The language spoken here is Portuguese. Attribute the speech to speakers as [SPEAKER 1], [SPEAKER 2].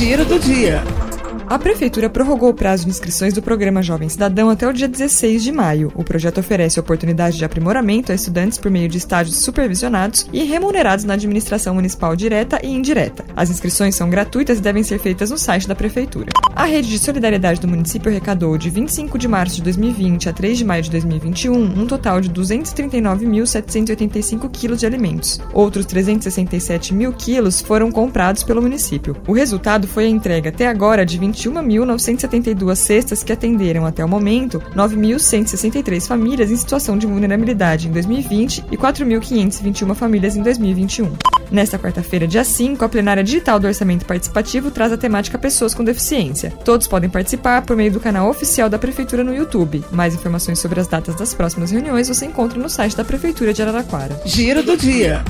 [SPEAKER 1] Giro do dia.
[SPEAKER 2] A Prefeitura prorrogou o prazo de inscrições do programa Jovem Cidadão até o dia 16 de maio. O projeto oferece oportunidade de aprimoramento a estudantes por meio de estágios supervisionados e remunerados na administração municipal direta e indireta. As inscrições são gratuitas e devem ser feitas no site da Prefeitura. A rede de solidariedade do município arrecadou de 25 de março de 2020 a 3 de maio de 2021 um total de 239.785 quilos de alimentos. Outros 367 mil quilos foram comprados pelo município. O resultado foi a entrega até agora de 20 21.972 cestas que atenderam até o momento 9.163 famílias em situação de vulnerabilidade em 2020 e 4.521 famílias em 2021. Nesta quarta-feira, dia 5, a plenária digital do Orçamento Participativo traz a temática Pessoas com Deficiência. Todos podem participar por meio do canal oficial da Prefeitura no YouTube. Mais informações sobre as datas das próximas reuniões você encontra no site da Prefeitura de Araraquara.
[SPEAKER 1] Giro do dia.